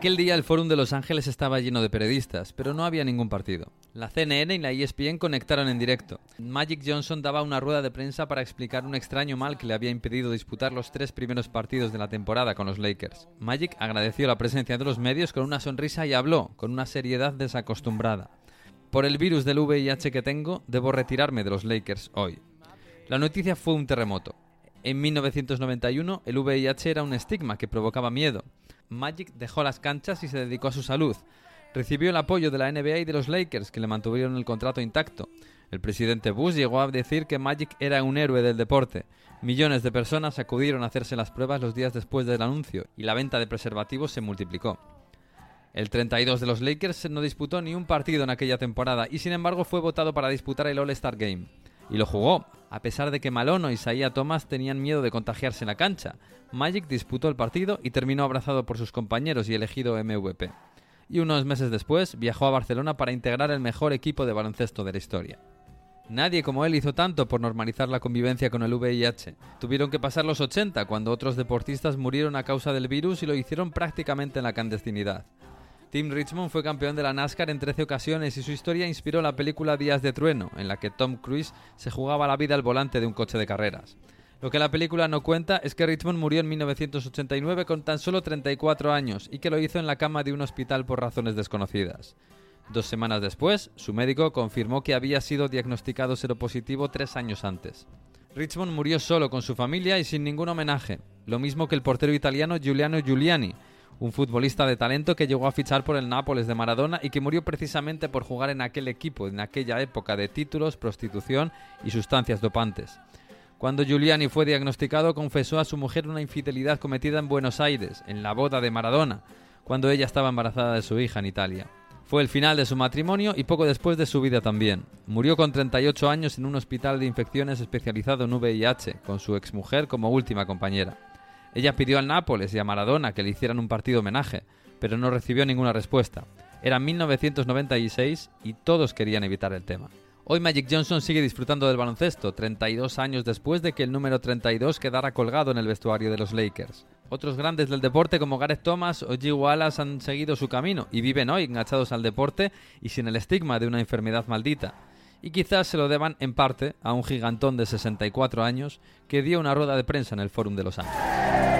Aquel día el Fórum de Los Ángeles estaba lleno de periodistas, pero no había ningún partido. La CNN y la ESPN conectaron en directo. Magic Johnson daba una rueda de prensa para explicar un extraño mal que le había impedido disputar los tres primeros partidos de la temporada con los Lakers. Magic agradeció la presencia de los medios con una sonrisa y habló, con una seriedad desacostumbrada. Por el virus del VIH que tengo, debo retirarme de los Lakers hoy. La noticia fue un terremoto. En 1991, el VIH era un estigma que provocaba miedo. Magic dejó las canchas y se dedicó a su salud. Recibió el apoyo de la NBA y de los Lakers, que le mantuvieron el contrato intacto. El presidente Bush llegó a decir que Magic era un héroe del deporte. Millones de personas acudieron a hacerse las pruebas los días después del anuncio y la venta de preservativos se multiplicó. El 32 de los Lakers no disputó ni un partido en aquella temporada y sin embargo fue votado para disputar el All-Star Game. Y lo jugó, a pesar de que Malono y Isaiah Thomas tenían miedo de contagiarse en la cancha. Magic disputó el partido y terminó abrazado por sus compañeros y elegido MVP. Y unos meses después viajó a Barcelona para integrar el mejor equipo de baloncesto de la historia. Nadie como él hizo tanto por normalizar la convivencia con el VIH. Tuvieron que pasar los 80 cuando otros deportistas murieron a causa del virus y lo hicieron prácticamente en la clandestinidad. Tim Richmond fue campeón de la NASCAR en 13 ocasiones y su historia inspiró la película Días de Trueno, en la que Tom Cruise se jugaba la vida al volante de un coche de carreras. Lo que la película no cuenta es que Richmond murió en 1989 con tan solo 34 años y que lo hizo en la cama de un hospital por razones desconocidas. Dos semanas después, su médico confirmó que había sido diagnosticado seropositivo tres años antes. Richmond murió solo con su familia y sin ningún homenaje, lo mismo que el portero italiano Giuliano Giuliani, un futbolista de talento que llegó a fichar por el Nápoles de Maradona y que murió precisamente por jugar en aquel equipo, en aquella época de títulos, prostitución y sustancias dopantes. Cuando Giuliani fue diagnosticado, confesó a su mujer una infidelidad cometida en Buenos Aires, en la boda de Maradona, cuando ella estaba embarazada de su hija en Italia. Fue el final de su matrimonio y poco después de su vida también. Murió con 38 años en un hospital de infecciones especializado en VIH, con su exmujer como última compañera. Ella pidió al Nápoles y a Maradona que le hicieran un partido homenaje, pero no recibió ninguna respuesta. Era 1996 y todos querían evitar el tema. Hoy Magic Johnson sigue disfrutando del baloncesto, 32 años después de que el número 32 quedara colgado en el vestuario de los Lakers. Otros grandes del deporte como Gareth Thomas o G. Wallace han seguido su camino y viven hoy enganchados al deporte y sin el estigma de una enfermedad maldita y quizás se lo deban en parte a un gigantón de 64 años que dio una rueda de prensa en el Fórum de Los Ángeles.